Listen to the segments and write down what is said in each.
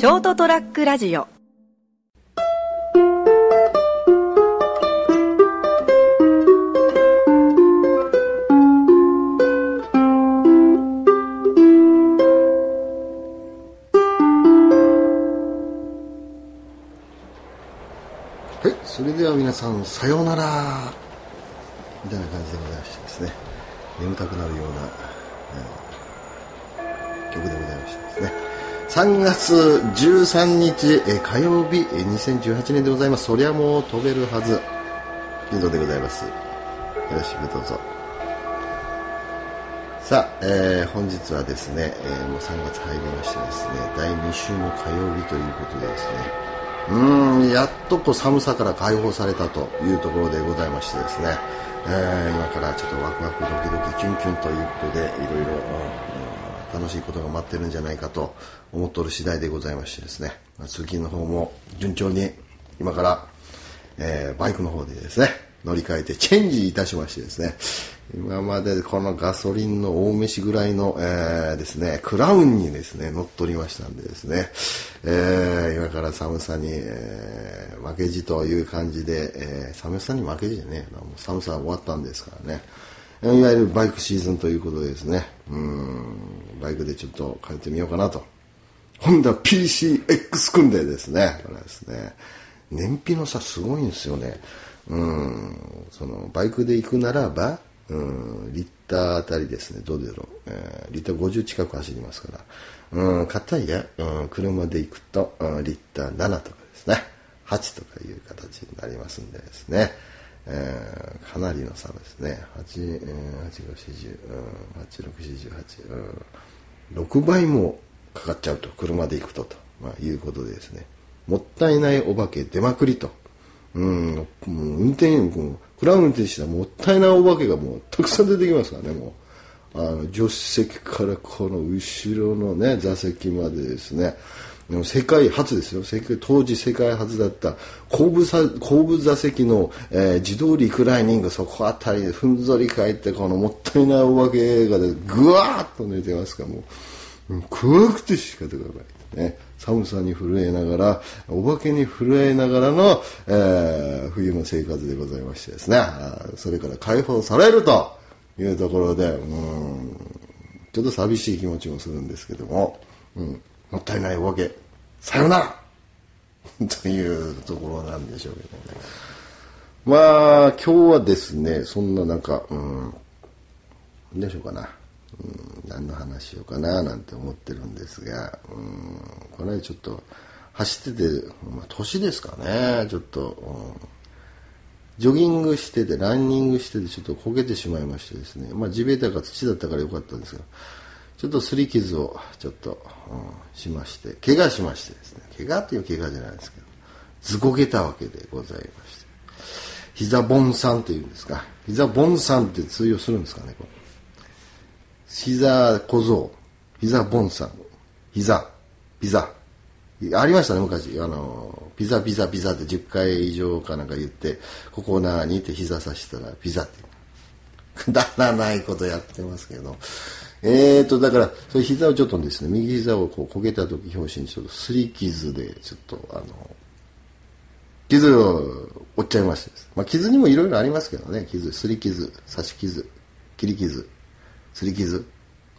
ショートトラックラジオ。はい、それでは皆さん、さようなら。みたいな感じでございましてですね、眠たくなるような、えー曲でございましてですね、3月13日、え火曜日、え2018年でございます。そりゃもう飛べるはず、金蔵でございます。よろしくどうぞ。さあ、えー本日はですね、えーもう3月入りましてですね、第2週の火曜日ということでですね、うーん、やっとこう寒さから解放されたというところでございましてですね、えー今からちょっとワクワクドキドキキュンキュンということで、いろいろ、うん楽しいことが待ってるんじゃないかと思っておる次第でございましてですね、まあ通勤の方も順調に今から、えーバイクの方でですね、乗り換えてチェンジいたしましてですね、今までこのガソリンの大飯ぐらいの、えーですね、クラウンにですね、乗っ取りましたんでですね、えー今から寒さに、えー負けじという感じで、え寒さに負けじじゃねえな、もう寒さは終わったんですからね、いわゆるバイクシーズンということでですね、うん、バイクでちょっと変えてみようかなと。ホンダ PCX 組んでですね、これですね、燃費の差すごいんですよね。うん、その、バイクで行くならば、うん、リッターあたりですね、どうだろう、えーリッター50近く走りますから、うん、片や、うん、車で行くと、うん、リッター7とかですね、8とかいう形になりますんでですね、えーかなりの差ですね。8、えー、8、5、40、うん、8、6、48、うん、6倍もかかっちゃうと、車で行くと、と、まあ、いうことでですね、もったいないお化け出まくりと。うん、もう運転、もクラウン運転したらもったいないお化けがもうたくさん出てきますからね、もう。あの、助手席からこの後ろのね、座席までですね、でも世界初ですよ。世界当時世界初だった後部後部座席の、えー自動リクライニング、そこあたりでふんぞり返って、このもったいないお化けがでぐわーっと寝てますから、もう。怖くて仕方がない。ね、寒さに震えながら、お化けに震えながらの、えー冬の生活でございましてですね、それから解放されるというところで、うん、ちょっと寂しい気持ちもするんですけども、うん、もったいないお化け、さよなら。というところなんでしょうけどね。まあ、今日はですね、そんななんか、うん、どうしようかな。うん、何の話しようかななんて思ってるんですが、うん、この間ちょっと走ってて、まあ、年ですかね、ちょっと、うんジョギングしてて、ランニングしてて、ちょっとこけてしまいましてですね、まあ地べたか土だったからよかったんですが、ちょっと擦り傷をちょっと、うんしまして、怪我しまして。ですね、怪我っていう怪我じゃないですけど、ずこけたわけでございまして、膝ボンさんっていうんですか、膝ボンさんって通用するんですかね、これ。膝小僧、膝ボンさん、膝、ピザ。ありましたね、昔。あの、ピザ。ピザ。ピザって10回以上かなんか言って、ここなーにって膝さしたらピザって。くだらないことやってますけど。えーと、だから、それ膝をちょっとですね、右膝をこうこけた時表紙にちょっと擦り傷で、ちょっとあの、傷を負っちゃいましてです。まあ、傷にもいろいろありますけどね。傷、擦り傷、刺し傷、切り傷、擦り傷。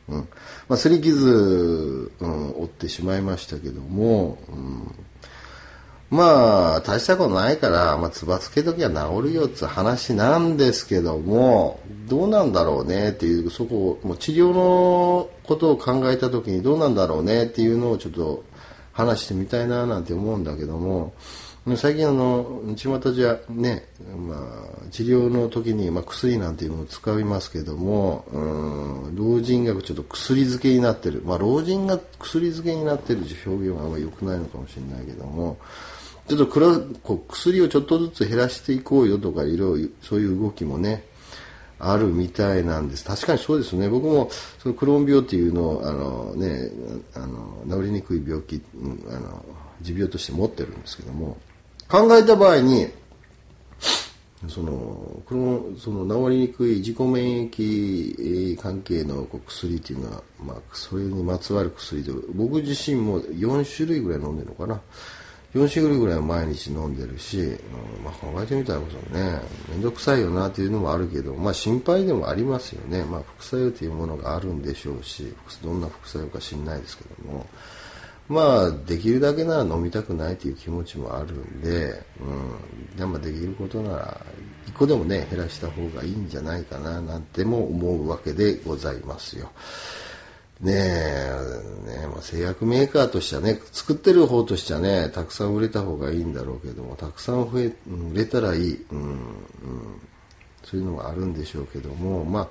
うん。まあ、擦り傷、うん、負ってしまいましたけども、うん、まあ、大したことないから、まあ、つばつけときは治るよって話なんですけども、どうなんだろうねっていう、そこを、もう治療のことを考えたときにどうなんだろうねっていうのをちょっと話してみたいななんて思うんだけども、最近あの、巷じゃね、まあ、治療の時に、まあ、薬なんていうのを使いますけども、うん、老人がちょっと薬漬けになってる。まあ、老人が薬漬けになってる表現はあんまり良くないのかもしれないけども、ちょっとこう薬をちょっとずつ減らしていこうよとか、いろいろそういう動きもね、あるみたいなんです。確かにそうですね。僕も、そのクローン病っていうのを、あのね、あの、治りにくい病気、あの、持病として持ってるんですけども、考えた場合に、そのこのその治りにくい自己免疫関係の薬っていうのは、まあ、それにまつわる薬で僕自身も4種類ぐらい飲んでるのかな4種類ぐらいは毎日飲んでるし、うんまあ、考えてみたらこそね面倒くさいよなっていうのもあるけど、まあ、心配でもありますよね、まあ、副作用というものがあるんでしょうしどんな副作用か知んないですけども。まあ、できるだけなら飲みたくないという気持ちもあるんで、うん、でもできることなら、一個でもね、減らした方がいいんじゃないかな、なんても思うわけでございますよ。ねえ、ねまあ、製薬メーカーとしてはね、作ってる方としてはね、たくさん売れた方がいいんだろうけども、たくさん増え、売れたらいい、うん、うん、そういうのがあるんでしょうけども、まあ、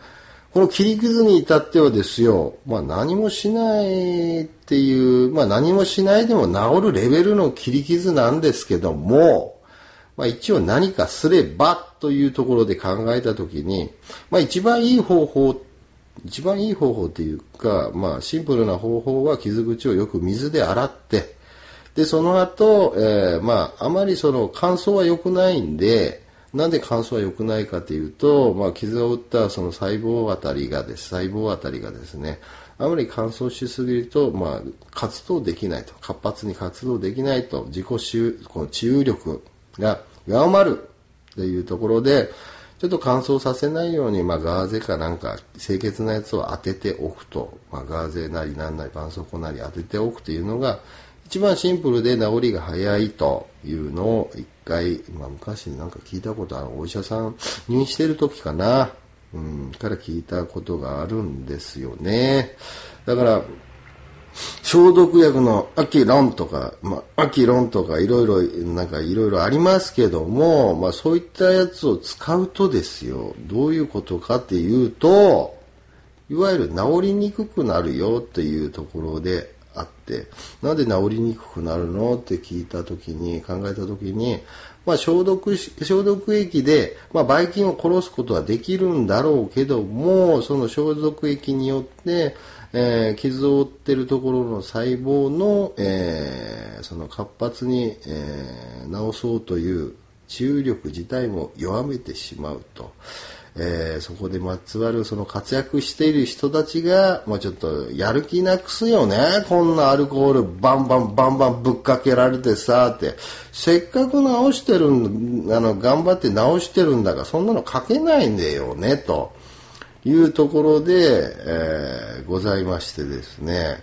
この切り傷に至ってはですよ、まあ何もしないっていう、まあ何もしないでも治るレベルの切り傷なんですけども、まあ一応何かすればというところで考えたときに、まあ一番いい方法って、一番いい方法っていうか、まあシンプルな方法は傷口をよく水で洗って、で、その後、えー、まああまりその乾燥は良くないんで、なんで乾燥は良くないかというと、まあ、傷を打ったその細胞あたりがです、細胞あたりがですね、あまり乾燥しすぎると、まあ、活動できないと、活発に活動できないと、自己治この治癒力が弱まるというところで、ちょっと乾燥させないように、まあ、ガーゼかなんか清潔なやつを当てておくと、まあ、ガーゼなりなんなり絆創膏なり当てておくというのが、一番シンプルで治りが早いというのを一回、まあ、昔なんか聞いたことあるお医者さん入院してる時かな、うん、から聞いたことがあるんですよね。だから、消毒薬のアキロンとか、まあ、アキロンとかいろいろ、なんかいろいろありますけども、まあそういったやつを使うとですよ、どういうことかっていうと、いわゆる治りにくくなるよっていうところで、あってなんで治りにくくなるのって聞いた時に考えた時に、まあ、消毒消毒液で、まあ、ばい菌を殺すことはできるんだろうけどもその消毒液によって、えー、傷を負ってるところの細胞の、えー、その活発に、えー、治そうという治癒力自体も弱めてしまうと。えー、そこでまつわるその活躍している人たちが、まあ、ちょっとやる気なくすよね。こんなアルコールバンバンバンバンぶっかけられてさ、って。せっかく直してる、あの、頑張って直してるんだから、そんなの書けないんだよね、というところで、えー、ございましてですね。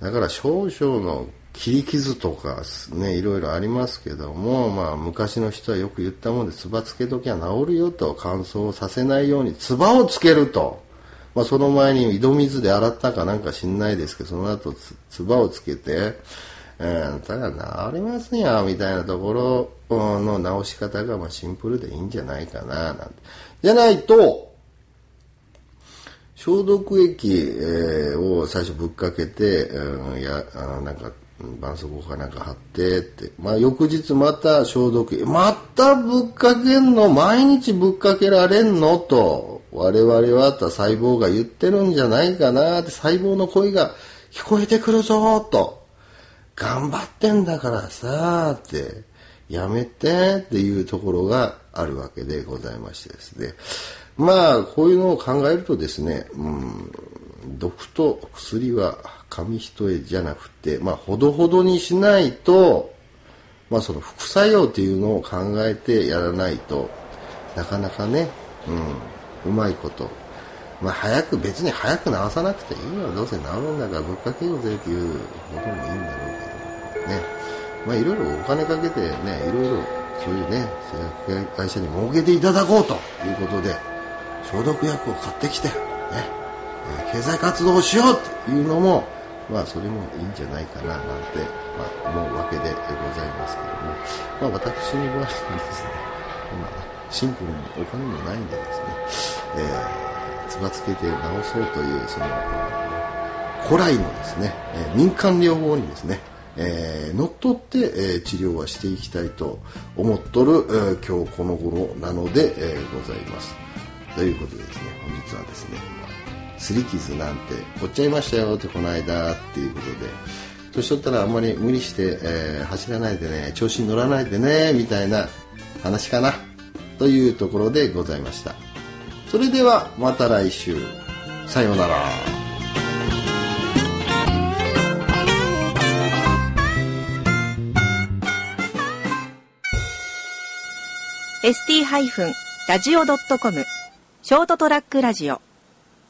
だから少々の切り傷とかね、いろいろありますけども、まあ昔の人はよく言ったもんで、つばつけときは治るよと、乾燥させないように、つばをつけると。まあその前に井戸水で洗ったかなんか知んないですけど、その後つ、つばをつけて、うん、ただ治りますよ、みたいなところの直し方がまあシンプルでいいんじゃないかな、なんて。じゃないと、消毒液、を最初ぶっかけて、うん、やなんか絆創膏かなんか貼ってって。まあ、翌日また消毒。またぶっかけんの？毎日ぶっかけられんの？と、我々はた細胞が言ってるんじゃないかなって、細胞の声が聞こえてくるぞと。頑張ってんだからさって、やめてっていうところがあるわけでございましてですね。まあ、こういうのを考えるとですね、うん、毒と薬は紙一重じゃなくて、まあ、ほどほどにしないと、まあ、その副作用っていうのを考えてやらないとなかなかね、うん、うまいこと、まあ、早く別に早く治さなくていいのどうせ治るんだからぶっかけようぜっていうこともいいんだろうけどね。まあいろいろお金かけてねいろいろそういうね製薬会社に儲けていただこうということで消毒薬を買ってきてね経済活動をしようっていうのもまあそれもいいんじゃないかななんて、まあ、思うわけでございますけども、まあ、私の場合はですね、まあ、シンプルにお金もないんでですね、えー、つばつけて直そうというその古来のですね、え、民間療法にですね、えー、乗っ取って、えー、治療はしていきたいと思っとる、えー、今日この頃なので、え、ございます。ということでですね、本日はですね、すり傷なんて負っちゃいましたよってこの間っていうことで。年取ったらあんまり無理して、えー、走らないでね調子に乗らないでねみたいな話かなというところでございました。それではまた来週。さようなら「ST-radio.com」ショートトラックラジオ。